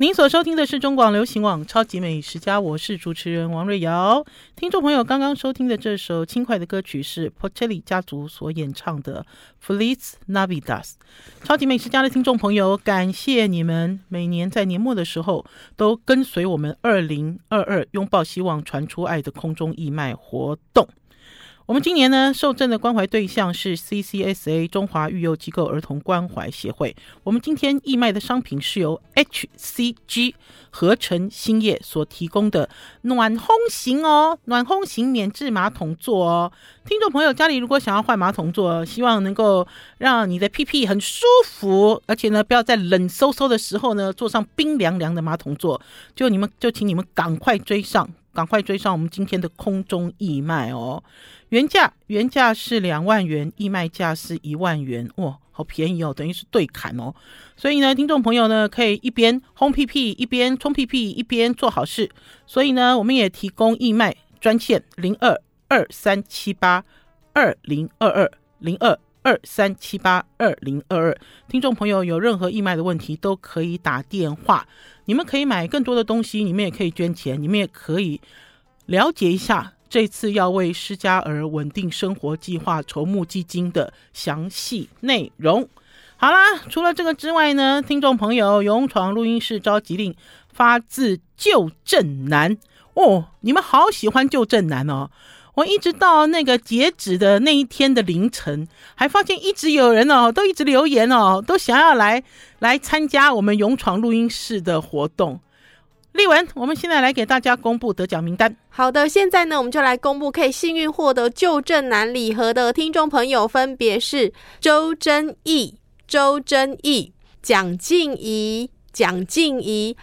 您所收听的是中广流行网《超级美食家》，我是主持人王瑞瑶。听众朋友刚刚收听的这首轻快的歌曲是 Porcelli 家族所演唱的《Feliz Navidad》。超级美食家的听众朋友，感谢你们每年在年末的时候都跟随我们二零二二拥抱希望传出爱的空中义卖活动。我们今年呢，受赠的关怀对象是 CCSA 中华育幼机构儿童关怀协会。我们今天义卖的商品是由 HCG 合成新业所提供的暖烘型哦，暖烘型免治马桶座哦。听众朋友，家里如果想要换马桶座，希望能够让你的屁屁很舒服，而且呢，不要在冷飕飕的时候呢，坐上冰凉凉的马桶座，就你们就请你们赶快追上，赶快追上我们今天的空中义卖哦。原价原价是两万元，义卖价是一万元，哇，好便宜哦，等于是对砍哦。所以呢，听众朋友呢，可以一边烘屁屁，一边冲屁屁，一边做好事。所以呢，我们也提供义卖专线零二二三七八二零二二零二二三七八二零二二。听众朋友有任何义卖的问题，都可以打电话。你们可以买更多的东西，你们也可以捐钱，你们也可以了解一下。这次要为失家儿稳定生活计划筹募基金的详细内容。好啦，除了这个之外呢，听众朋友，勇闯录音室召集令发自旧正南哦，你们好喜欢旧正南哦！我一直到那个截止的那一天的凌晨，还发现一直有人哦，都一直留言哦，都想要来来参加我们勇闯录音室的活动。丽文，我们现在来给大家公布得奖名单。好的，现在呢，我们就来公布可以幸运获得旧正南礼盒的听众朋友，分别是周真义、周真义、蒋静怡、蒋静怡，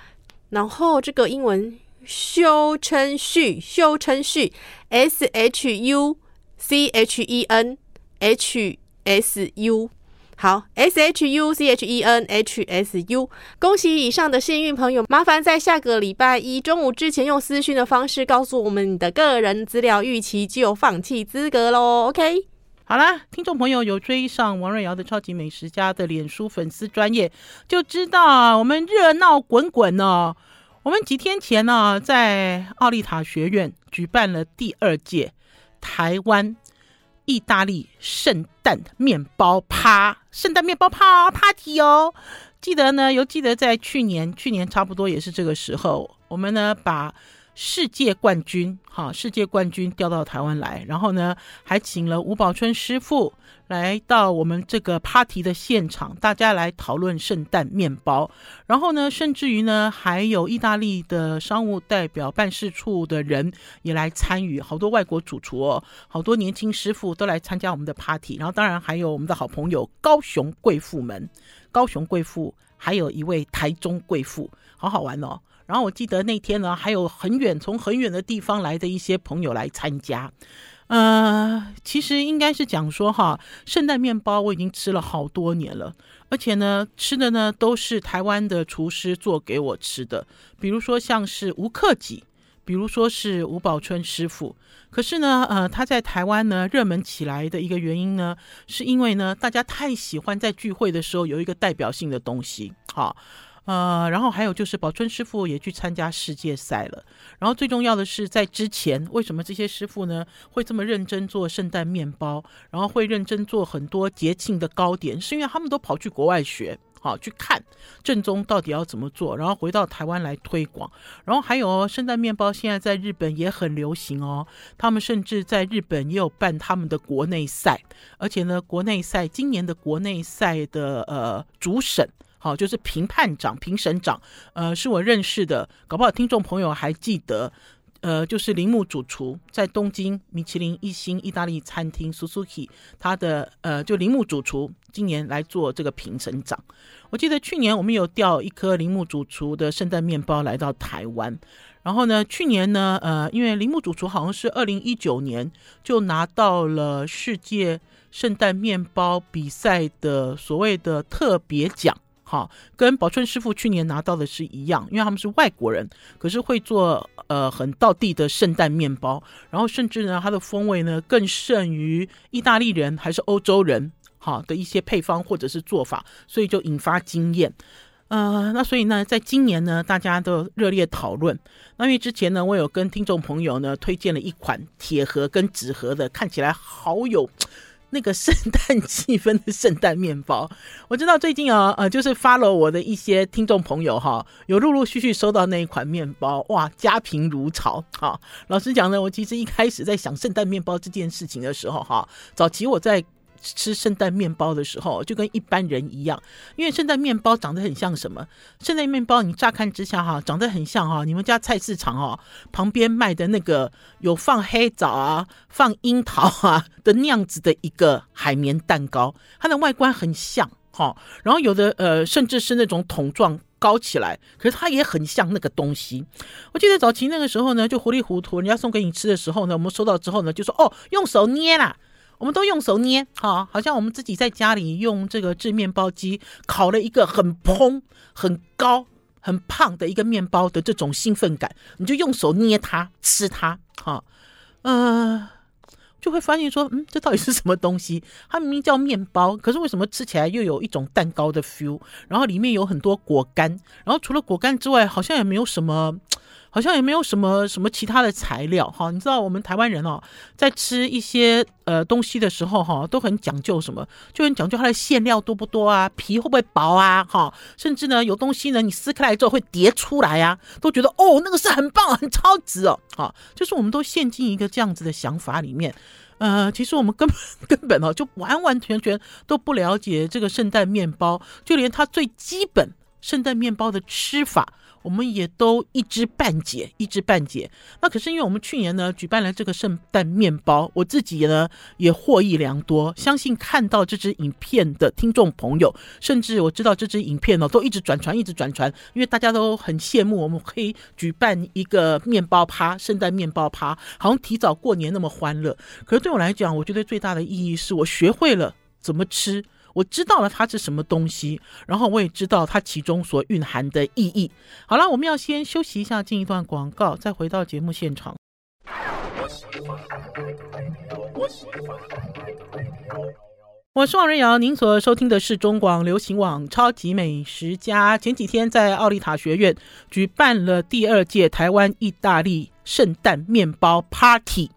然后这个英文修琛旭、修琛旭，S H U C H E N H S U。好，S H U C H E N H S U，恭喜以上的幸运朋友！麻烦在下个礼拜一中午之前用私讯的方式告诉我们你的个人资料，逾期就放弃资格喽。OK，好啦，听众朋友有追上王瑞瑶的超级美食家的脸书粉丝专业，就知道，我们热闹滚滚哦。我们几天前呢、在奥利塔学院举办了第二届台湾。意大利圣诞面包趴，圣诞面包趴 party 哦！记得呢，尤记得在去年，去年差不多也是这个时候，我们呢把。世界冠军，哈，世界冠军调到台湾来，然后呢，还请了吴宝春师傅来到我们这个 party 的现场，大家来讨论圣诞面包。然后呢，甚至于呢，还有意大利的商务代表办事处的人也来参与，好多外国主厨哦，好多年轻师傅都来参加我们的 party。然后当然还有我们的好朋友高雄贵妇们，高雄贵妇，还有一位台中贵妇，好好玩哦。然后我记得那天呢，还有很远从很远的地方来的一些朋友来参加。呃，其实应该是讲说哈，圣诞面包我已经吃了好多年了，而且呢，吃的呢都是台湾的厨师做给我吃的，比如说像是吴克己，比如说是吴宝春师傅。可是呢，呃，他在台湾呢热门起来的一个原因呢，是因为呢大家太喜欢在聚会的时候有一个代表性的东西，好。呃，然后还有就是宝春师傅也去参加世界赛了。然后最重要的是，在之前为什么这些师傅呢会这么认真做圣诞面包，然后会认真做很多节庆的糕点，是因为他们都跑去国外学，好去看正宗到底要怎么做，然后回到台湾来推广。然后还有哦，圣诞面包现在在日本也很流行哦，他们甚至在日本也有办他们的国内赛，而且呢，国内赛今年的国内赛的呃主审。好，就是评判长、评审长，呃，是我认识的，搞不好听众朋友还记得，呃，就是铃木主厨在东京米其林一星意大利餐厅 Suzuki，他的呃，就铃木主厨今年来做这个评审长。我记得去年我们有调一颗铃木主厨的圣诞面包来到台湾，然后呢，去年呢，呃，因为铃木主厨好像是二零一九年就拿到了世界圣诞面包比赛的所谓的特别奖。好，跟宝春师傅去年拿到的是一样，因为他们是外国人，可是会做呃很道地的圣诞面包，然后甚至呢，它的风味呢更胜于意大利人还是欧洲人好的一些配方或者是做法，所以就引发惊艳。呃，那所以呢，在今年呢，大家都热烈讨论。那因为之前呢，我有跟听众朋友呢推荐了一款铁盒跟纸盒的，看起来好有那个圣诞气氛的圣诞面包。我知道最近啊，呃，就是发了我的一些听众朋友哈，有陆陆续续收到那一款面包，哇，家贫如潮。哈，老实讲呢，我其实一开始在想圣诞面包这件事情的时候，哈，早期我在。吃圣诞面包的时候，就跟一般人一样，因为圣诞面包长得很像什么？圣诞面包你乍看之下哈，长得很像哈，你们家菜市场哈旁边卖的那个有放黑枣啊、放樱桃啊的那样子的一个海绵蛋糕，它的外观很像哈。然后有的呃，甚至是那种桶状高起来，可是它也很像那个东西。我记得早期那个时候呢，就糊里糊涂，人家送给你吃的时候呢，我们收到之后呢，就说哦，用手捏啦。我们都用手捏，哈，好像我们自己在家里用这个制面包机烤了一个很蓬、很高、很胖的一个面包的这种兴奋感，你就用手捏它、吃它，哈，呃，就会发现说，嗯，这到底是什么东西？它明明叫面包，可是为什么吃起来又有一种蛋糕的 feel？然后里面有很多果干，然后除了果干之外，好像也没有什么。好像也没有什么什么其他的材料哈，你知道我们台湾人哦，在吃一些呃东西的时候哈，都很讲究什么，就很讲究它的馅料多不多啊，皮会不会薄啊哈，甚至呢有东西呢你撕开来之后会叠出来啊，都觉得哦那个是很棒很超值哦，哈，就是我们都陷进一个这样子的想法里面，呃，其实我们根本 根本哦就完完全全都不了解这个圣诞面包，就连它最基本圣诞面包的吃法。我们也都一知半解，一知半解。那可是因为我们去年呢举办了这个圣诞面包，我自己呢也获益良多。相信看到这支影片的听众朋友，甚至我知道这支影片呢都一直转传，一直转传，因为大家都很羡慕我们可以举办一个面包趴，圣诞面包趴，好像提早过年那么欢乐。可是对我来讲，我觉得最大的意义是我学会了怎么吃。我知道了它是什么东西，然后我也知道它其中所蕴含的意义。好了，我们要先休息一下，进一段广告，再回到节目现场。我是王瑞瑶，您所收听的是中广流行网《超级美食家》。前几天在奥利塔学院举办了第二届台湾意大利圣诞面包 Party。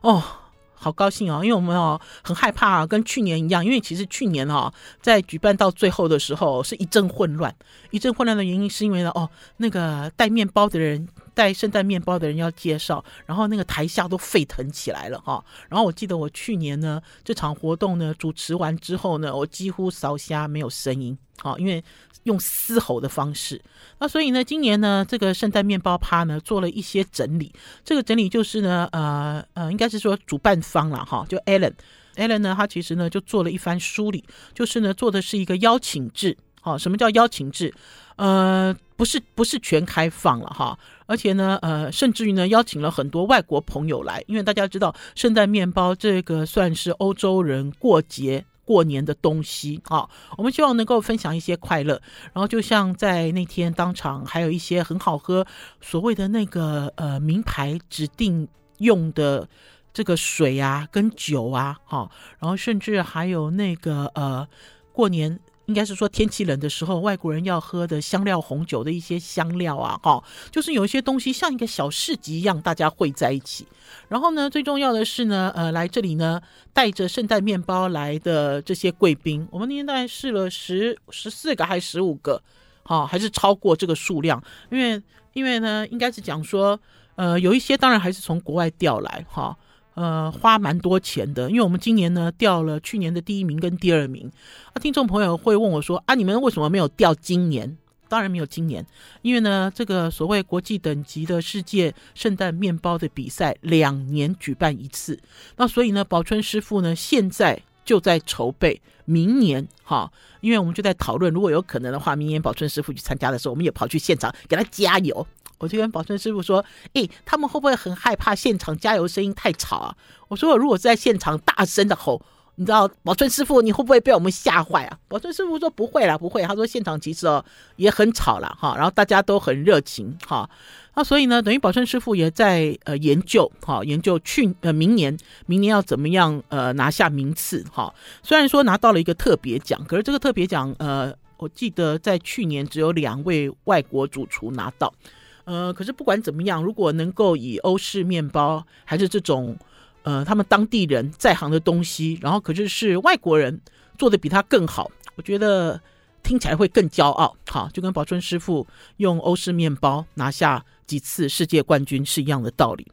哦。好高兴哦，因为我们哦很害怕啊，跟去年一样，因为其实去年哦在举办到最后的时候是一阵混乱，一阵混乱的原因是因为呢哦那个带面包的人带圣诞面包的人要介绍，然后那个台下都沸腾起来了哈，然后我记得我去年呢这场活动呢主持完之后呢，我几乎烧瞎没有声音，好，因为。用嘶吼的方式，那所以呢，今年呢，这个圣诞面包趴呢，做了一些整理。这个整理就是呢，呃呃，应该是说主办方了哈，就 Alan，Alan 呢，他其实呢就做了一番梳理，就是呢做的是一个邀请制。好，什么叫邀请制？呃，不是不是全开放了哈，而且呢，呃，甚至于呢邀请了很多外国朋友来，因为大家知道圣诞面包这个算是欧洲人过节。过年的东西啊，我们希望能够分享一些快乐。然后就像在那天当场，还有一些很好喝，所谓的那个呃名牌指定用的这个水啊，跟酒啊，哈，然后甚至还有那个呃过年。应该是说天气冷的时候，外国人要喝的香料红酒的一些香料啊，哈，就是有一些东西像一个小市集一样，大家汇在一起。然后呢，最重要的是呢，呃，来这里呢，带着圣诞面包来的这些贵宾，我们那天大概试了十十四个还是十五个，哈，还是超过这个数量，因为因为呢，应该是讲说，呃，有一些当然还是从国外调来，哈。呃，花蛮多钱的，因为我们今年呢掉了去年的第一名跟第二名。啊，听众朋友会问我说：“啊，你们为什么没有掉今年？”当然没有今年，因为呢，这个所谓国际等级的世界圣诞面包的比赛两年举办一次，那所以呢，宝春师傅呢现在就在筹备明年哈，因为我们就在讨论，如果有可能的话，明年宝春师傅去参加的时候，我们也跑去现场给他加油。我就跟宝春师傅说：“诶，他们会不会很害怕现场加油声音太吵啊？”我说：“我如果在现场大声的吼，你知道，宝春师傅你会不会被我们吓坏啊？”宝春师傅说：“不会啦，不会。”他说：“现场其实哦也很吵了哈，然后大家都很热情哈。那所以呢，等于宝春师傅也在呃研究哈，研究去呃明年明年要怎么样呃拿下名次哈。虽然说拿到了一个特别奖，可是这个特别奖呃。”我记得在去年只有两位外国主厨拿到。呃，可是不管怎么样，如果能够以欧式面包还是这种呃他们当地人在行的东西，然后可是是外国人做的比他更好，我觉得听起来会更骄傲。好，就跟宝春师傅用欧式面包拿下几次世界冠军是一样的道理。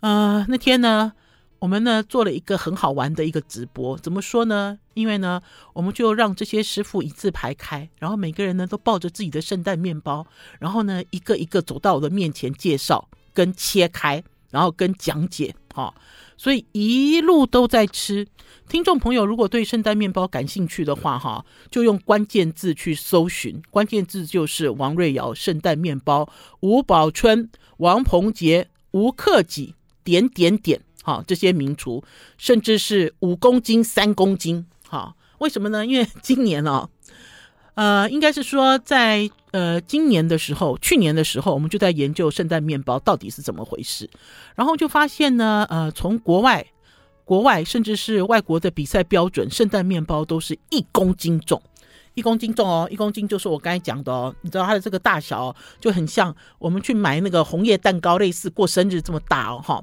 呃，那天呢，我们呢做了一个很好玩的一个直播，怎么说呢？因为呢，我们就让这些师傅一字排开，然后每个人呢都抱着自己的圣诞面包，然后呢一个一个走到我的面前介绍、跟切开，然后跟讲解，哈、哦，所以一路都在吃。听众朋友，如果对圣诞面包感兴趣的话，哈，就用关键字去搜寻，关键字就是王瑞瑶圣诞面包、吴宝春、王鹏杰、吴克己。点点点，好，这些名厨，甚至是五公斤、三公斤，好，为什么呢？因为今年哦，呃，应该是说在呃今年的时候，去年的时候，我们就在研究圣诞面包到底是怎么回事，然后就发现呢，呃，从国外、国外甚至是外国的比赛标准，圣诞面包都是一公斤重。一公斤重哦，一公斤就是我刚才讲的哦，你知道它的这个大小，就很像我们去买那个红叶蛋糕，类似过生日这么大哦，哈，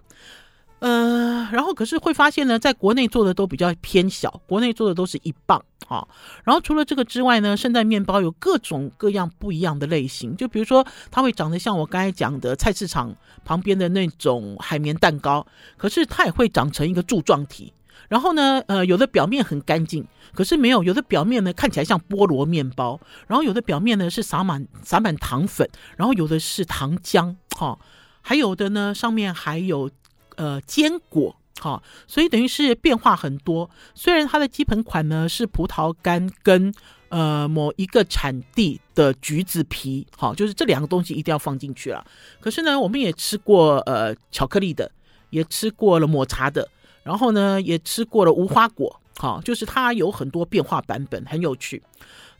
呃，然后可是会发现呢，在国内做的都比较偏小，国内做的都是一磅，哈，然后除了这个之外呢，圣诞面包有各种各样不一样的类型，就比如说它会长得像我刚才讲的菜市场旁边的那种海绵蛋糕，可是它也会长成一个柱状体。然后呢，呃，有的表面很干净，可是没有；有的表面呢看起来像菠萝面包，然后有的表面呢是撒满撒满糖粉，然后有的是糖浆，哈、哦，还有的呢上面还有呃坚果，哈、所以等于是变化很多。虽然它的基本款呢是葡萄干跟呃某一个产地的橘子皮，好、就是这两个东西一定要放进去了。可是呢，我们也吃过呃巧克力的，也吃过了抹茶的。然后呢，也吃过了无花果，好，就是它有很多变化版本，很有趣。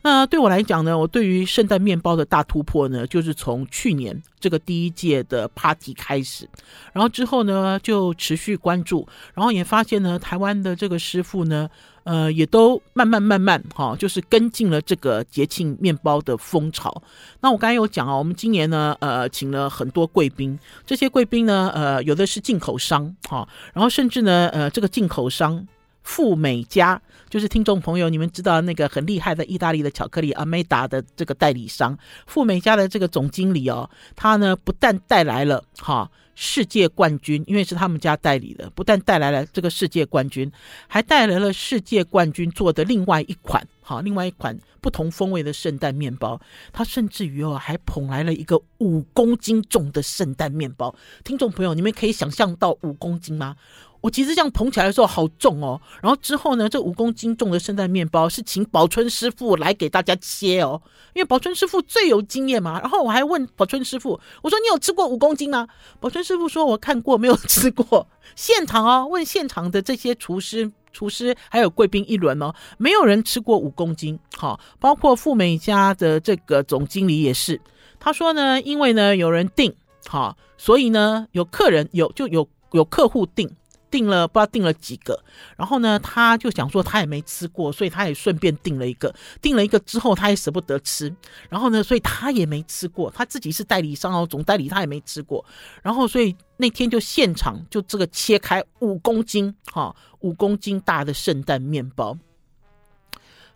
那对我来讲呢，我对于圣诞面包的大突破呢，就是从去年这个第一届的 party 开始，然后之后呢就持续关注，然后也发现呢，台湾的这个师傅呢。呃，也都慢慢慢慢哈、哦，就是跟进了这个节庆面包的风潮。那我刚才有讲啊，我们今年呢，呃，请了很多贵宾，这些贵宾呢，呃，有的是进口商哈、哦，然后甚至呢，呃，这个进口商富美家，就是听众朋友你们知道那个很厉害的意大利的巧克力阿美达的这个代理商，富美家的这个总经理哦，他呢不但带来了哈。世界冠军，因为是他们家代理的，不但带来了这个世界冠军，还带来了世界冠军做的另外一款，好，另外一款不同风味的圣诞面包。他甚至于哦，还捧来了一个五公斤重的圣诞面包。听众朋友，你们可以想象到五公斤吗？我其实这样捧起来的时候好重哦，然后之后呢，这五公斤重的圣诞面包是请宝春师傅来给大家切哦，因为宝春师傅最有经验嘛。然后我还问宝春师傅，我说你有吃过五公斤吗？宝春师傅说，我看过，没有吃过。现场哦，问现场的这些厨师、厨师还有贵宾一轮哦，没有人吃过五公斤。好，包括富美家的这个总经理也是，他说呢，因为呢有人订，好，所以呢有客人有就有有客户订。订了不知道订了几个，然后呢，他就想说他也没吃过，所以他也顺便订了一个。订了一个之后，他也舍不得吃，然后呢，所以他也没吃过。他自己是代理商哦，总代理他也没吃过。然后所以那天就现场就这个切开五公斤哈，五公斤大的圣诞面包，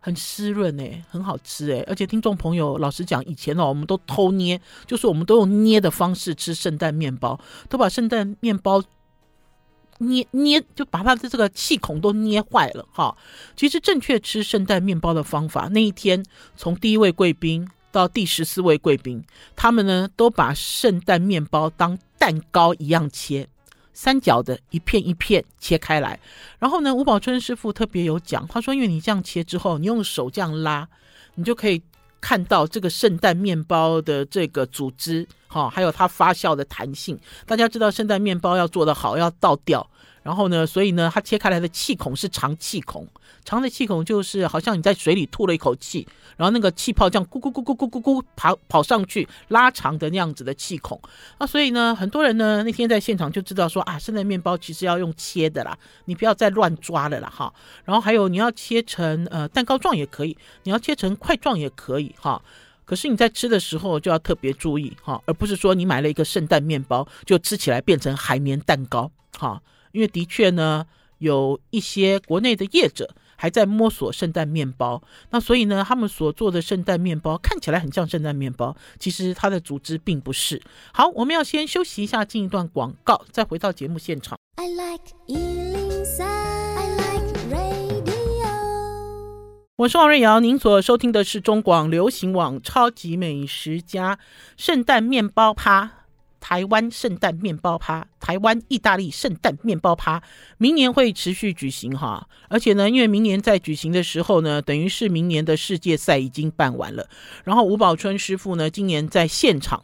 很湿润哎，很好吃哎。而且听众朋友，老实讲，以前哦，我们都偷捏，就是我们都用捏的方式吃圣诞面包，都把圣诞面包。捏捏就把它的这个气孔都捏坏了哈。其实正确吃圣诞面包的方法，那一天从第一位贵宾到第十四位贵宾，他们呢都把圣诞面包当蛋糕一样切，三角的一片一片切开来。然后呢，吴宝春师傅特别有讲，他说因为你这样切之后，你用手这样拉，你就可以看到这个圣诞面包的这个组织，哈，还有它发酵的弹性。大家知道圣诞面包要做的好，要倒掉。然后呢，所以呢，它切开来的气孔是长气孔，长的气孔就是好像你在水里吐了一口气，然后那个气泡这样咕咕咕咕咕咕咕跑跑上去，拉长的那样子的气孔。那所以呢，很多人呢那天在现场就知道说啊，圣诞面包其实要用切的啦，你不要再乱抓了啦哈。然后还有你要切成呃蛋糕状也可以，你要切成块状也可以哈。可是你在吃的时候就要特别注意哈，而不是说你买了一个圣诞面包就吃起来变成海绵蛋糕哈。因为的确呢，有一些国内的业者还在摸索圣诞面包，那所以呢，他们所做的圣诞面包看起来很像圣诞面包，其实它的组织并不是。好，我们要先休息一下，进一段广告，再回到节目现场。I like 103, 我是王瑞瑶，您所收听的是中广流行网《超级美食家》圣诞面包趴。台湾圣诞面包趴，台湾意大利圣诞面包趴，明年会持续举行哈，而且呢，因为明年在举行的时候呢，等于是明年的世界赛已经办完了，然后吴宝春师傅呢，今年在现场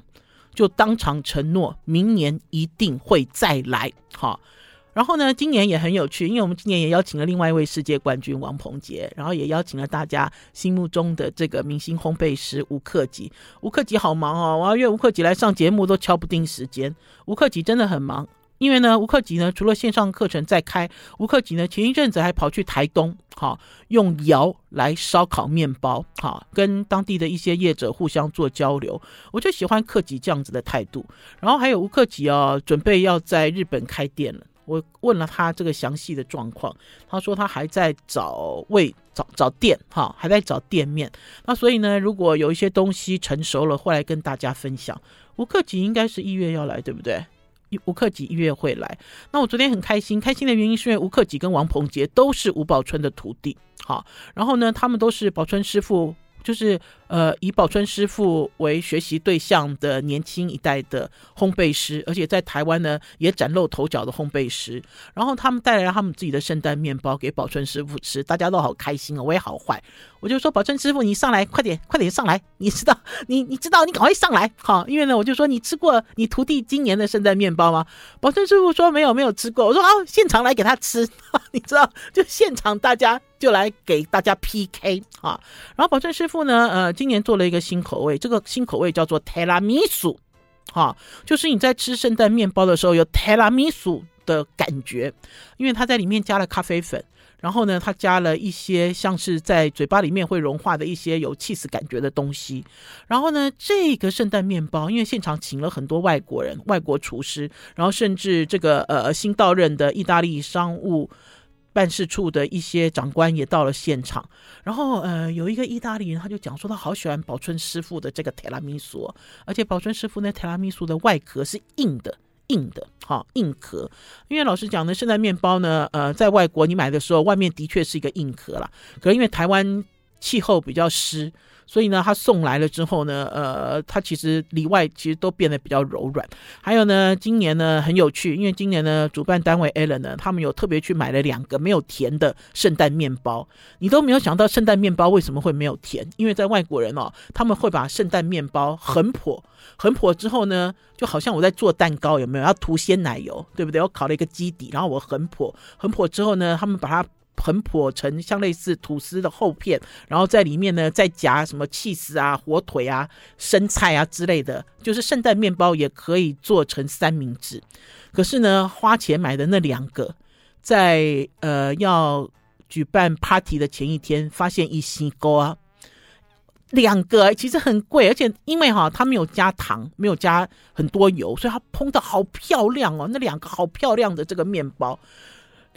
就当场承诺，明年一定会再来哈。然后呢，今年也很有趣，因为我们今年也邀请了另外一位世界冠军王鹏杰，然后也邀请了大家心目中的这个明星烘焙师吴克己。吴克己好忙哦，我要约吴克己来上节目都敲不定时间。吴克己真的很忙，因为呢，吴克己呢除了线上课程在开，吴克己呢前一阵子还跑去台东，哈，用窑来烧烤面包，哈，跟当地的一些业者互相做交流。我就喜欢克己这样子的态度。然后还有吴克己哦，准备要在日本开店了。我问了他这个详细的状况，他说他还在找位找找店哈，还在找店面。那所以呢，如果有一些东西成熟了，会来跟大家分享。吴克己应该是一月要来，对不对？吴克己一月会来。那我昨天很开心，开心的原因是因为吴克己跟王鹏杰都是吴宝春的徒弟，好，然后呢，他们都是宝春师傅。就是呃，以宝春师傅为学习对象的年轻一代的烘焙师，而且在台湾呢也崭露头角的烘焙师。然后他们带来了他们自己的圣诞面包给宝春师傅吃，大家都好开心哦，我也好坏。我就说宝春师傅，你上来，快点，快点上来！你知道，你你知道，你赶快上来，好，因为呢，我就说你吃过你徒弟今年的圣诞面包吗？宝春师傅说没有，没有吃过。我说啊，现场来给他吃，你知道，就现场大家就来给大家 PK 啊。然后宝春师傅呢，呃，今年做了一个新口味，这个新口味叫做提拉米苏，哈，就是你在吃圣诞面包的时候有提拉米苏的感觉，因为它在里面加了咖啡粉。然后呢，它加了一些像是在嘴巴里面会融化的一些有气死感觉的东西。然后呢，这个圣诞面包，因为现场请了很多外国人、外国厨师，然后甚至这个呃新到任的意大利商务办事处的一些长官也到了现场。然后呃，有一个意大利人他就讲说，他好喜欢宝春师傅的这个提拉米苏，而且宝春师傅那提拉米苏的外壳是硬的。硬的，好硬壳，因为老实讲呢，圣诞面包呢，呃，在外国你买的时候，外面的确是一个硬壳啦。可是因为台湾气候比较湿。所以呢，他送来了之后呢，呃，他其实里外其实都变得比较柔软。还有呢，今年呢很有趣，因为今年呢主办单位 Allen 呢，他们有特别去买了两个没有甜的圣诞面包。你都没有想到圣诞面包为什么会没有甜？因为在外国人哦，他们会把圣诞面包横剖，横剖之后呢，就好像我在做蛋糕，有没有要涂鲜奶油，对不对？我烤了一个基底，然后我横剖，横剖之后呢，他们把它。横剖成像类似吐司的厚片，然后在里面呢再夹什么起司啊、火腿啊、生菜啊之类的，就是圣诞面包也可以做成三明治。可是呢，花钱买的那两个，在呃要举办 party 的前一天，发现一西沟啊，两个其实很贵，而且因为哈它没有加糖，没有加很多油，所以它烹的好漂亮哦，那两个好漂亮的这个面包。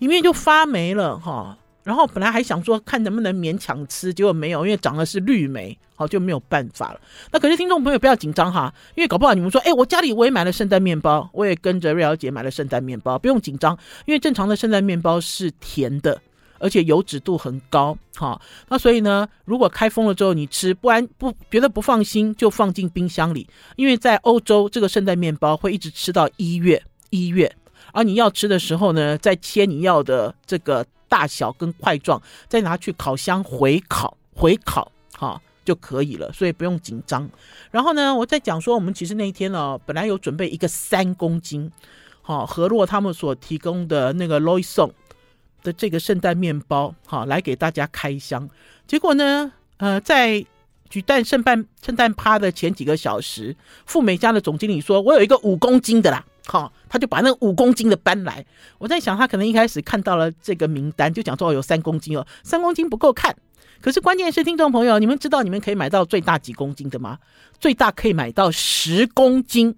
里面就发霉了哈，然后本来还想说看能不能勉强吃，结果没有，因为长的是绿莓，好就没有办法了。那可是听众朋友不要紧张哈，因为搞不好你们说，哎，我家里我也买了圣诞面包，我也跟着瑞瑶姐买了圣诞面包，不用紧张，因为正常的圣诞面包是甜的，而且油脂度很高哈。那所以呢，如果开封了之后你吃，不然不觉得不放心，就放进冰箱里，因为在欧洲这个圣诞面包会一直吃到一月一月。而你要吃的时候呢，再切你要的这个大小跟块状，再拿去烤箱回烤回烤，哈就可以了，所以不用紧张。然后呢，我在讲说，我们其实那一天呢，本来有准备一个三公斤，好和洛他们所提供的那个 Loison 的这个圣诞面包，好来给大家开箱。结果呢，呃，在举办圣诞圣诞趴的前几个小时，富美家的总经理说：“我有一个五公斤的啦。”好，他就把那五公斤的搬来。我在想，他可能一开始看到了这个名单，就讲说有三公斤哦，三公斤不够看。可是关键是，听众朋友，你们知道你们可以买到最大几公斤的吗？最大可以买到十公斤。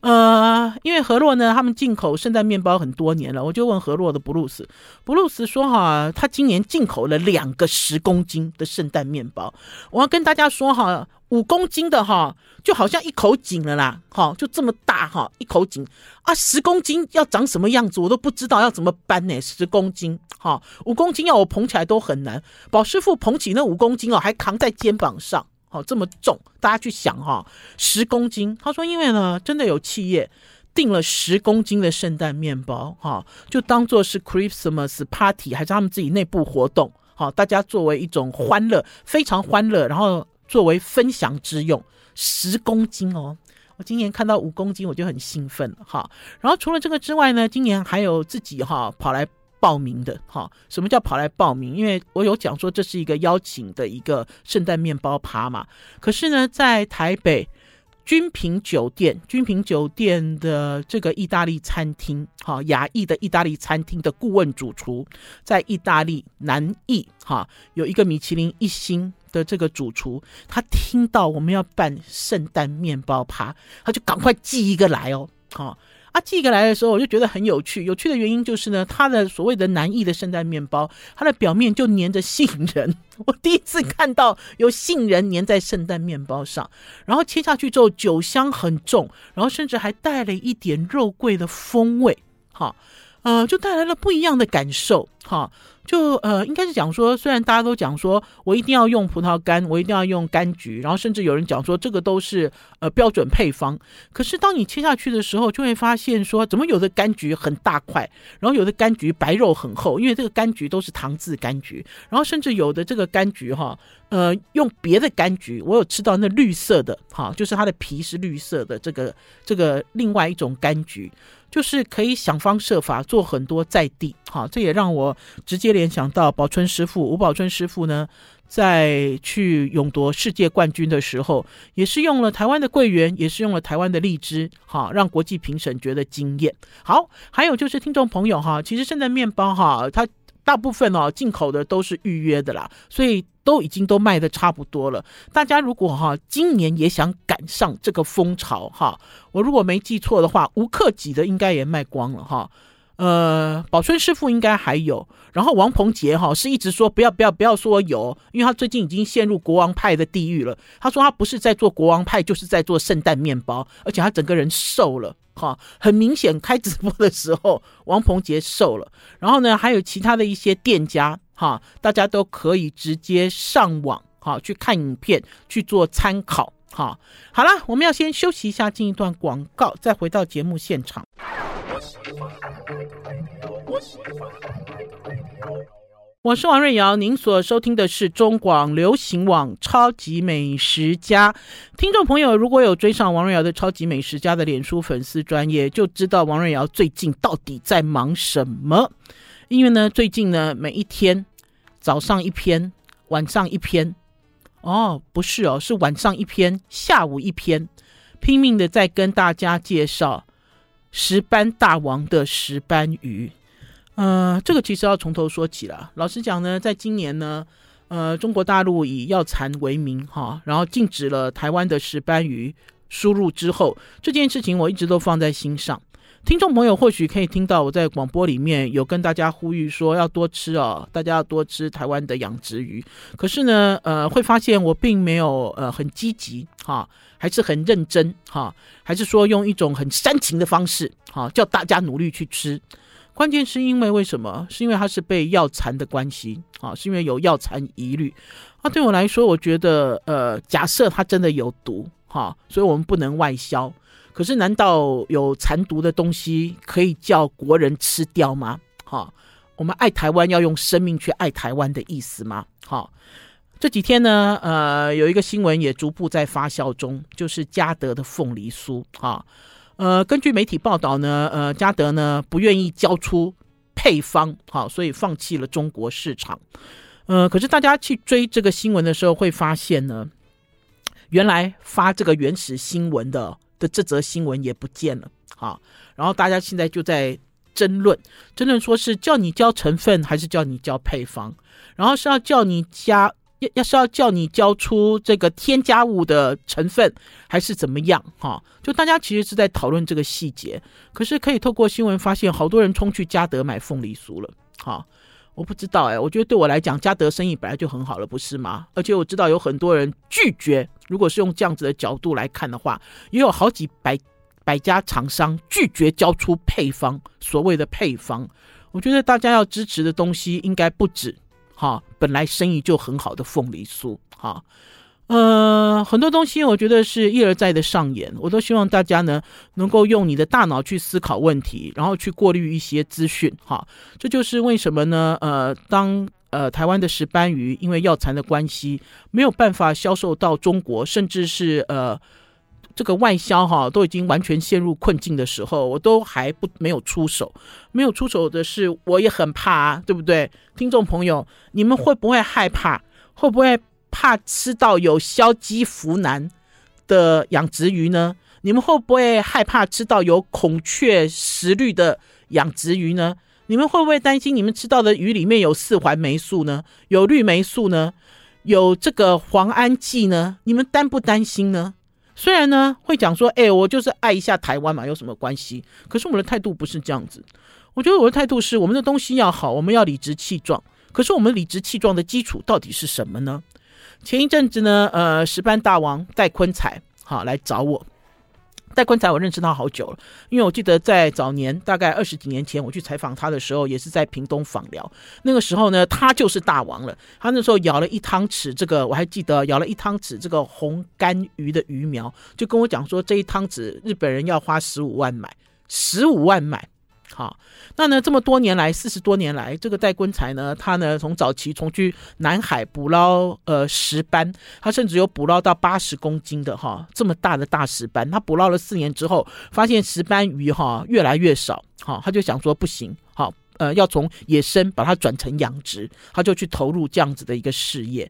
呃，因为河洛呢，他们进口圣诞面包很多年了，我就问河洛的布鲁斯，布鲁斯说哈，他今年进口了两个十公斤的圣诞面包。我要跟大家说哈，五公斤的哈，就好像一口井了啦，哈，就这么大哈，一口井啊，十公斤要长什么样子，我都不知道要怎么搬呢？十公斤哈，五公斤要我捧起来都很难，宝师傅捧起那五公斤哦，还扛在肩膀上。好，这么重，大家去想哈，十公斤。他说，因为呢，真的有企业订了十公斤的圣诞面包，哈，就当做是 Christmas party，还是他们自己内部活动，好，大家作为一种欢乐，非常欢乐，然后作为分享之用，十公斤哦。我今年看到五公斤，我就很兴奋了，哈。然后除了这个之外呢，今年还有自己哈跑来。报名的哈，什么叫跑来报名？因为我有讲说这是一个邀请的一个圣诞面包趴嘛。可是呢，在台北君品酒店，君品酒店的这个意大利餐厅，哈，雅意的意大利餐厅的顾问主厨，在意大利南意哈有一个米其林一星的这个主厨，他听到我们要办圣诞面包趴，他就赶快寄一个来哦，好。他寄过来的时候，我就觉得很有趣。有趣的原因就是呢，它的所谓的南义的圣诞面包，它的表面就粘着杏仁。我第一次看到有杏仁粘在圣诞面包上，然后切下去之后，酒香很重，然后甚至还带了一点肉桂的风味。哈，呃，就带来了不一样的感受。哈。就呃，应该是讲说，虽然大家都讲说我一定要用葡萄干，我一定要用柑橘，然后甚至有人讲说这个都是呃标准配方，可是当你切下去的时候，就会发现说，怎么有的柑橘很大块，然后有的柑橘白肉很厚，因为这个柑橘都是糖渍柑橘，然后甚至有的这个柑橘哈，呃，用别的柑橘，我有吃到那绿色的哈，就是它的皮是绿色的，这个这个另外一种柑橘。就是可以想方设法做很多在地，好，这也让我直接联想到宝春师傅吴宝春师傅呢，在去勇夺世界冠军的时候，也是用了台湾的桂圆，也是用了台湾的荔枝，好，让国际评审觉得惊艳。好，还有就是听众朋友哈，其实现在面包哈，它大部分哦进口的都是预约的啦，所以。都已经都卖的差不多了。大家如果哈今年也想赶上这个风潮哈，我如果没记错的话，无克己的应该也卖光了哈。呃，宝春师傅应该还有。然后王鹏杰哈是一直说不要不要不要说有，因为他最近已经陷入国王派的地狱了。他说他不是在做国王派，就是在做圣诞面包，而且他整个人瘦了哈。很明显开直播的时候，王鹏杰瘦了。然后呢，还有其他的一些店家。哈，大家都可以直接上网哈去看影片去做参考哈。好了，我们要先休息一下，进一段广告，再回到节目现场。我是王瑞瑶，您所收听的是中广流行网超级美食家。听众朋友，如果有追上王瑞瑶的超级美食家的脸书粉丝专页，就知道王瑞瑶最近到底在忙什么。因为呢，最近呢，每一天早上一篇，晚上一篇，哦，不是哦，是晚上一篇，下午一篇，拼命的在跟大家介绍石斑大王的石斑鱼。呃，这个其实要从头说起了。老实讲呢，在今年呢，呃，中国大陆以药残为名哈，然后禁止了台湾的石斑鱼输入之后，这件事情我一直都放在心上。听众朋友或许可以听到我在广播里面有跟大家呼吁说要多吃哦，大家要多吃台湾的养殖鱼。可是呢，呃，会发现我并没有呃很积极哈，还是很认真哈，还是说用一种很煽情的方式哈，叫大家努力去吃。关键是因为为什么？是因为它是被药残的关系啊，是因为有药残疑虑。那对我来说，我觉得呃，假设它真的有毒哈，所以我们不能外销。可是，难道有残毒的东西可以叫国人吃掉吗？哈，我们爱台湾要用生命去爱台湾的意思吗？哈，这几天呢，呃，有一个新闻也逐步在发酵中，就是嘉德的凤梨酥，哈，呃，根据媒体报道呢，呃，嘉德呢不愿意交出配方，好，所以放弃了中国市场。呃，可是大家去追这个新闻的时候，会发现呢，原来发这个原始新闻的的这则新闻也不见了，好，然后大家现在就在争论，争论说是叫你交成分还是叫你交配方，然后是要叫你加。要要是要叫你交出这个添加物的成分，还是怎么样？哈，就大家其实是在讨论这个细节。可是可以透过新闻发现，好多人冲去嘉德买凤梨酥了。哈，我不知道哎，我觉得对我来讲，嘉德生意本来就很好了，不是吗？而且我知道有很多人拒绝。如果是用这样子的角度来看的话，也有好几百百家厂商拒绝交出配方，所谓的配方。我觉得大家要支持的东西应该不止。哈，本来生意就很好的凤梨酥，哈，呃，很多东西我觉得是一而再的上演，我都希望大家呢能够用你的大脑去思考问题，然后去过滤一些资讯，哈，这就是为什么呢？呃，当呃台湾的石斑鱼因为药残的关系没有办法销售到中国，甚至是呃。这个外销哈都已经完全陷入困境的时候，我都还不没有出手，没有出手的是我也很怕啊，对不对？听众朋友，你们会不会害怕？会不会怕吃到有消基呋喃的养殖鱼呢？你们会不会害怕吃到有孔雀石绿的养殖鱼呢？你们会不会担心你们吃到的鱼里面有四环霉素呢？有绿霉素呢？有这个磺胺剂呢？你们担不担心呢？虽然呢，会讲说，哎，我就是爱一下台湾嘛，有什么关系？可是我们的态度不是这样子。我觉得我的态度是，我们的东西要好，我们要理直气壮。可是我们理直气壮的基础到底是什么呢？前一阵子呢，呃，石斑大王戴坤才好来找我。在观察，我认识他好久了，因为我记得在早年，大概二十几年前，我去采访他的时候，也是在屏东访聊。那个时候呢，他就是大王了。他那时候舀了一汤匙，这个我还记得，舀了一汤匙这个红干鱼的鱼苗，就跟我讲说，这一汤匙日本人要花十五万买，十五万买。好，那呢，这么多年来，四十多年来，这个戴坤才呢，他呢从早期从去南海捕捞呃石斑，他甚至有捕捞到八十公斤的哈这么大的大石斑。他捕捞了四年之后，发现石斑鱼哈越来越少，好，他就想说不行，好，呃，要从野生把它转成养殖，他就去投入这样子的一个事业。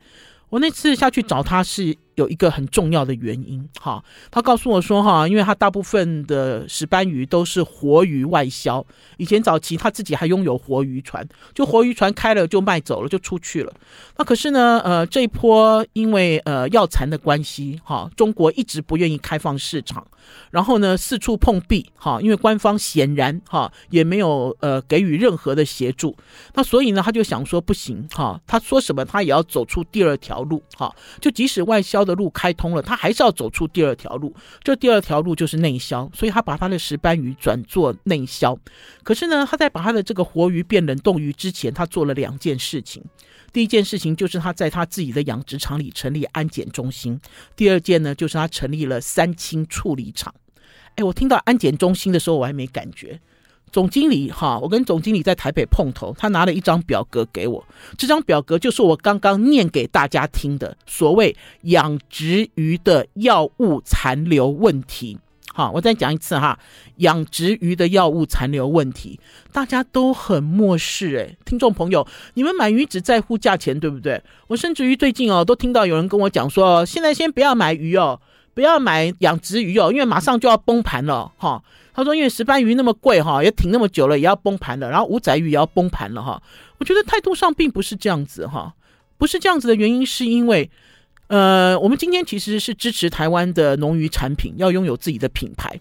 我那次下去找他是。有一个很重要的原因，哈，他告诉我说，哈，因为他大部分的石斑鱼都是活鱼外销，以前早期他自己还拥有活鱼船，就活鱼船开了就卖走了，就出去了。那可是呢，呃，这一波因为呃药残的关系，哈，中国一直不愿意开放市场，然后呢四处碰壁，哈，因为官方显然哈也没有呃给予任何的协助，那所以呢他就想说不行，哈，他说什么他也要走出第二条路，哈，就即使外销的路开通了，他还是要走出第二条路。这第二条路就是内销，所以他把他的石斑鱼转做内销。可是呢，他在把他的这个活鱼变冷冻鱼之前，他做了两件事情。第一件事情就是他在他自己的养殖场里成立安检中心。第二件呢，就是他成立了三清处理厂。哎，我听到安检中心的时候，我还没感觉。总经理哈，我跟总经理在台北碰头，他拿了一张表格给我，这张表格就是我刚刚念给大家听的所谓养殖鱼的药物残留问题。好，我再讲一次哈，养殖鱼的药物残留问题，大家都很漠视诶，听众朋友，你们买鱼只在乎价钱，对不对？我甚至于最近哦，都听到有人跟我讲说，现在先不要买鱼哦，不要买养殖鱼哦，因为马上就要崩盘了哈。他说：“因为石斑鱼那么贵哈，也挺那么久了，也要崩盘了。然后五仔鱼也要崩盘了哈。我觉得态度上并不是这样子哈，不是这样子的原因是因为，呃，我们今天其实是支持台湾的农渔产品要拥有自己的品牌。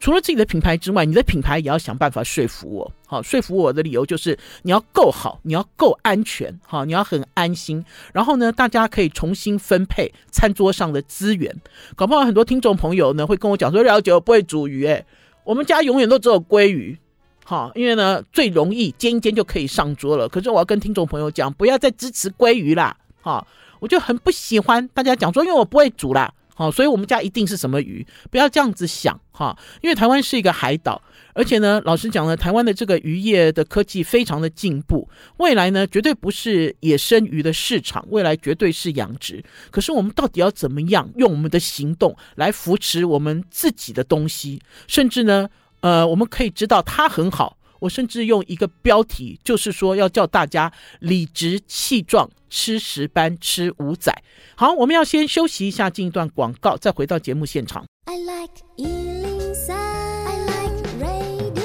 除了自己的品牌之外，你的品牌也要想办法说服我。好，说服我的理由就是你要够好，你要够安全，好，你要很安心。然后呢，大家可以重新分配餐桌上的资源。搞不好很多听众朋友呢会跟我讲说，了解我不会煮鱼诶。”我们家永远都只有鲑鱼，哈，因为呢最容易煎一煎就可以上桌了。可是我要跟听众朋友讲，不要再支持鲑鱼啦，哈，我就很不喜欢大家讲说，因为我不会煮啦，好，所以我们家一定是什么鱼，不要这样子想哈。因为台湾是一个海岛，而且呢，老实讲呢，台湾的这个渔业的科技非常的进步，未来呢，绝对不是野生鱼的市场，未来绝对是养殖。可是我们到底要怎么样用我们的行动来扶持我们自己的东西，甚至呢，呃，我们可以知道它很好。我甚至用一个标题，就是说要叫大家理直气壮吃石斑、吃五仔。好，我们要先休息一下，进一段广告，再回到节目现场。I like 103, I like radio。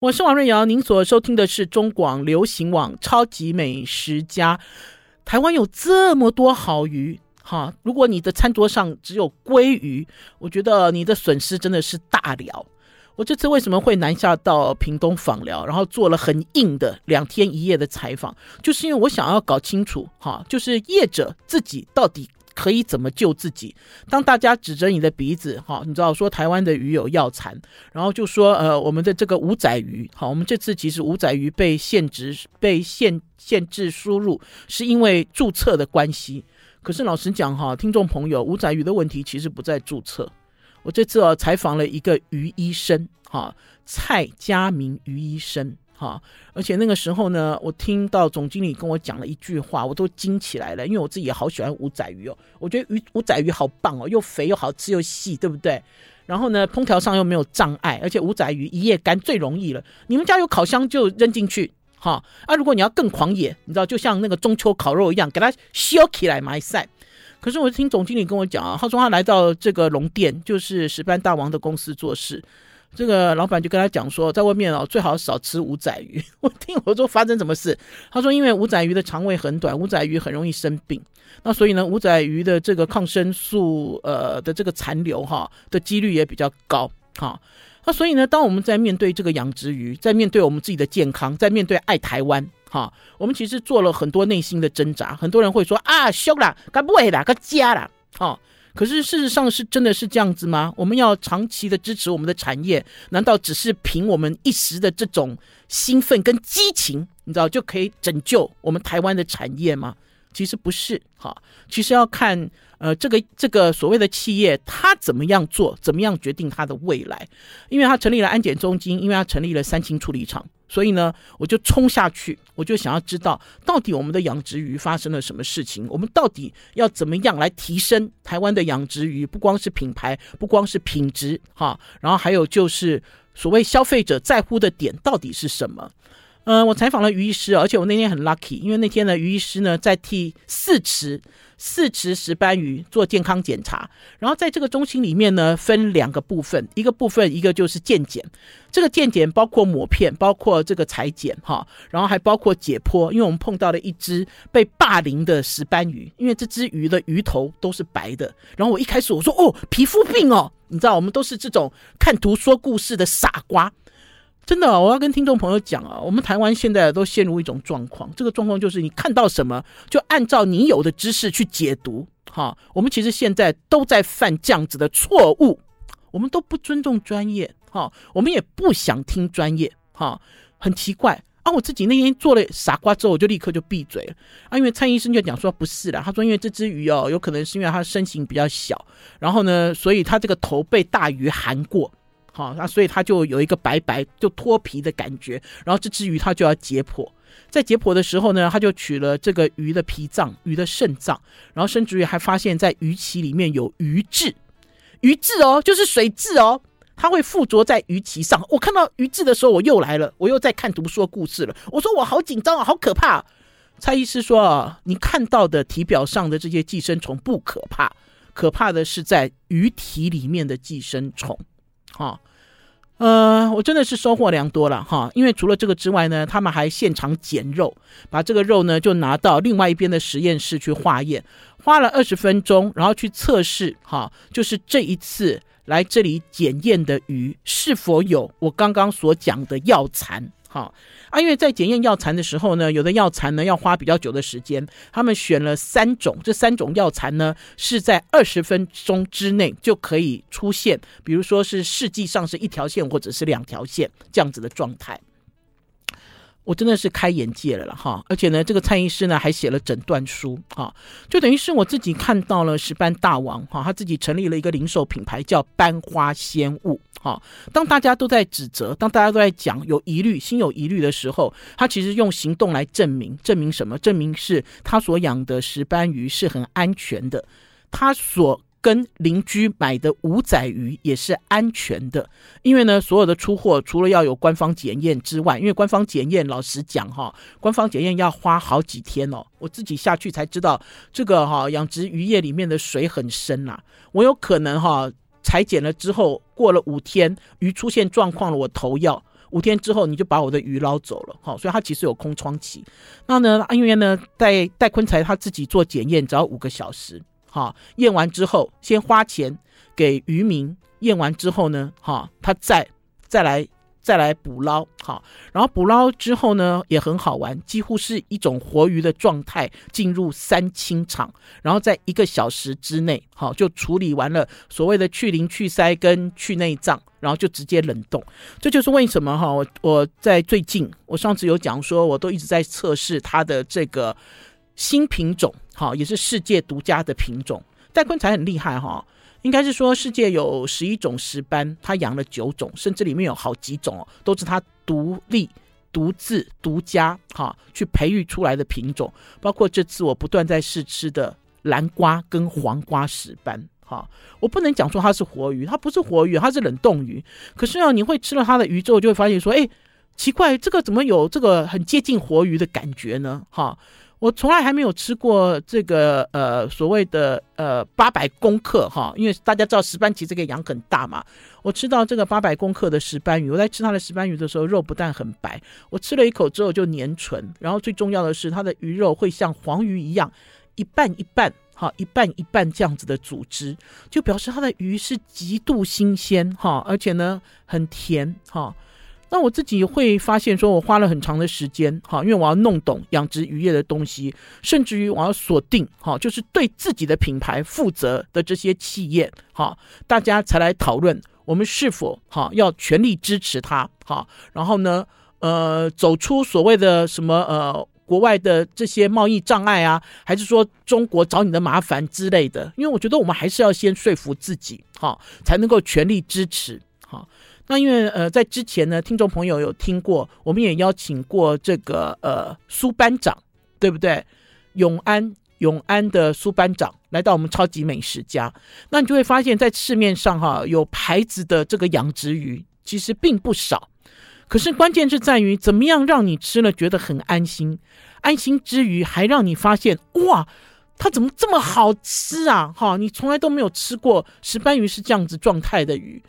我是王瑞瑶，您所收听的是中广流行网《超级美食家》。台湾有这么多好鱼，哈！如果你的餐桌上只有鲑鱼，我觉得你的损失真的是大了。我这次为什么会南下到屏东访寮，然后做了很硬的两天一夜的采访，就是因为我想要搞清楚，哈，就是业者自己到底可以怎么救自己。当大家指着你的鼻子，哈，你知道说台湾的鱼有药残，然后就说，呃，我们的这个五仔鱼，好，我们这次其实五仔鱼被限制、被限限制输入，是因为注册的关系。可是老实讲，哈，听众朋友，五仔鱼的问题其实不在注册。我这次啊采访了一个鱼医生，哈，蔡家明鱼医生，哈，而且那个时候呢，我听到总经理跟我讲了一句话，我都惊起来了，因为我自己也好喜欢五仔鱼哦，我觉得鱼五仔鱼好棒哦，又肥又好吃又细，对不对？然后呢，烹调上又没有障碍，而且五仔鱼一夜干最容易了，你们家有烤箱就扔进去，哈，啊，如果你要更狂野，你知道，就像那个中秋烤肉一样，给它削起来买赛。可是我听总经理跟我讲啊，他说他来到这个龙店，就是石斑大王的公司做事。这个老板就跟他讲说，在外面哦，最好少吃五仔鱼。我听我说发生什么事？他说因为五仔鱼的肠胃很短，五仔鱼很容易生病。那所以呢，五仔鱼的这个抗生素呃的这个残留哈的几率也比较高哈。那所以呢，当我们在面对这个养殖鱼，在面对我们自己的健康，在面对爱台湾。哈，我们其实做了很多内心的挣扎。很多人会说啊，修啦，该不会啦，该加啦。哈，可是事实上是真的是这样子吗？我们要长期的支持我们的产业，难道只是凭我们一时的这种兴奋跟激情，你知道就可以拯救我们台湾的产业吗？其实不是。哈，其实要看呃这个这个所谓的企业，它怎么样做，怎么样决定它的未来。因为它成立了安检中心，因为它成立了三清处理厂。所以呢，我就冲下去，我就想要知道到底我们的养殖鱼发生了什么事情，我们到底要怎么样来提升台湾的养殖鱼？不光是品牌，不光是品质，哈，然后还有就是所谓消费者在乎的点到底是什么？嗯、我采访了于医师，而且我那天很 lucky，因为那天呢，于医师呢在替四池。四池石斑鱼做健康检查，然后在这个中心里面呢，分两个部分，一个部分一个就是健检，这个健检包括抹片，包括这个裁剪哈，然后还包括解剖，因为我们碰到了一只被霸凌的石斑鱼，因为这只鱼的鱼头都是白的，然后我一开始我说哦，皮肤病哦，你知道我们都是这种看图说故事的傻瓜。真的，我要跟听众朋友讲啊，我们台湾现在都陷入一种状况，这个状况就是你看到什么就按照你有的知识去解读，哈，我们其实现在都在犯这样子的错误，我们都不尊重专业，哈，我们也不想听专业，哈，很奇怪啊！我自己那天做了傻瓜之后，我就立刻就闭嘴了啊，因为蔡医生就讲说不是啦，他说因为这只鱼哦，有可能是因为它身形比较小，然后呢，所以它这个头被大鱼含过。好，那所以它就有一个白白就脱皮的感觉，然后这只鱼它就要解剖，在解剖的时候呢，他就取了这个鱼的脾脏、鱼的肾脏，然后甚至于还发现在鱼鳍里面有鱼质，鱼质哦，就是水蛭哦，它会附着在鱼鳍上。我看到鱼质的时候，我又来了，我又在看图说故事了。我说我好紧张啊，好可怕。蔡医师说啊，你看到的体表上的这些寄生虫不可怕，可怕的是在鱼体里面的寄生虫。哈，呃，我真的是收获良多了哈，因为除了这个之外呢，他们还现场捡肉，把这个肉呢就拿到另外一边的实验室去化验，花了二十分钟，然后去测试哈，就是这一次来这里检验的鱼是否有我刚刚所讲的药残。好啊，因为在检验药残的时候呢，有的药残呢要花比较久的时间。他们选了三种，这三种药残呢是在二十分钟之内就可以出现，比如说是试剂上是一条线或者是两条线这样子的状态。我真的是开眼界了了哈，而且呢，这个蔡医师呢还写了诊断书哈，就等于是我自己看到了石斑大王哈，他自己成立了一个零售品牌叫斑花鲜物哈。当大家都在指责，当大家都在讲有疑虑、心有疑虑的时候，他其实用行动来证明，证明什么？证明是他所养的石斑鱼是很安全的，他所。跟邻居买的五仔鱼也是安全的，因为呢，所有的出货除了要有官方检验之外，因为官方检验，老实讲哈，官方检验要花好几天哦。我自己下去才知道，这个哈养殖渔业里面的水很深呐，我有可能哈裁剪了之后，过了五天鱼出现状况了，我投药，五天之后你就把我的鱼捞走了哈，所以它其实有空窗期。那呢，因为呢，戴戴坤才他自己做检验只要五个小时。哈，验完之后先花钱给渔民，验完之后呢，哈，他再再来再来捕捞，好，然后捕捞之后呢也很好玩，几乎是一种活鱼的状态进入三清场，然后在一个小时之内，好就处理完了所谓的去鳞、去鳃跟去内脏，然后就直接冷冻。这就是为什么哈，我我在最近我上次有讲说，我都一直在测试它的这个。新品种，哈，也是世界独家的品种。戴坤才很厉害哈，应该是说世界有十一种石斑，他养了九种，甚至里面有好几种，都是他独立、独自、独家哈去培育出来的品种。包括这次我不断在试吃的蓝瓜跟黄瓜石斑哈，我不能讲说它是活鱼，它不是活鱼，它是冷冻鱼。可是呢，你会吃了它的鱼之后，就会发现说，哎，奇怪，这个怎么有这个很接近活鱼的感觉呢？哈。我从来还没有吃过这个呃所谓的呃八百公克哈，因为大家知道石斑其实这个养很大嘛。我吃到这个八百公克的石斑鱼，我在吃它的石斑鱼的时候，肉不但很白，我吃了一口之后就粘唇，然后最重要的是它的鱼肉会像黄鱼一样一半一半哈，一半一半这样子的组织，就表示它的鱼是极度新鲜哈，而且呢很甜哈。那我自己会发现，说我花了很长的时间，哈，因为我要弄懂养殖渔业的东西，甚至于我要锁定，哈，就是对自己的品牌负责的这些企业，哈，大家才来讨论我们是否，哈，要全力支持它，哈，然后呢，呃，走出所谓的什么，呃，国外的这些贸易障碍啊，还是说中国找你的麻烦之类的，因为我觉得我们还是要先说服自己，哈，才能够全力支持，哈。那因为呃，在之前呢，听众朋友有听过，我们也邀请过这个呃苏班长，对不对？永安永安的苏班长来到我们超级美食家，那你就会发现，在市面上哈有牌子的这个养殖鱼其实并不少，可是关键是在于怎么样让你吃了觉得很安心，安心之余还让你发现哇，它怎么这么好吃啊？哈，你从来都没有吃过石斑鱼是这样子状态的鱼。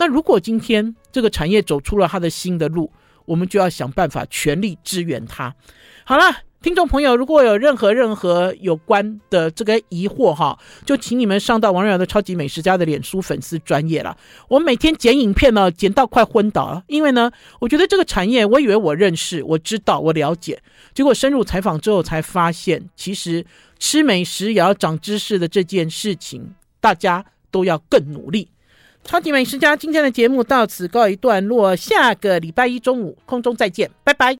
那如果今天这个产业走出了它的新的路，我们就要想办法全力支援它。好了，听众朋友，如果有任何任何有关的这个疑惑哈，就请你们上到王瑞瑶的超级美食家的脸书粉丝专业了。我每天剪影片呢，剪到快昏倒了，因为呢，我觉得这个产业，我以为我认识、我知道、我了解，结果深入采访之后才发现，其实吃美食也要长知识的这件事情，大家都要更努力。超级美食家今天的节目到此告一段落，下个礼拜一中午空中再见，拜拜。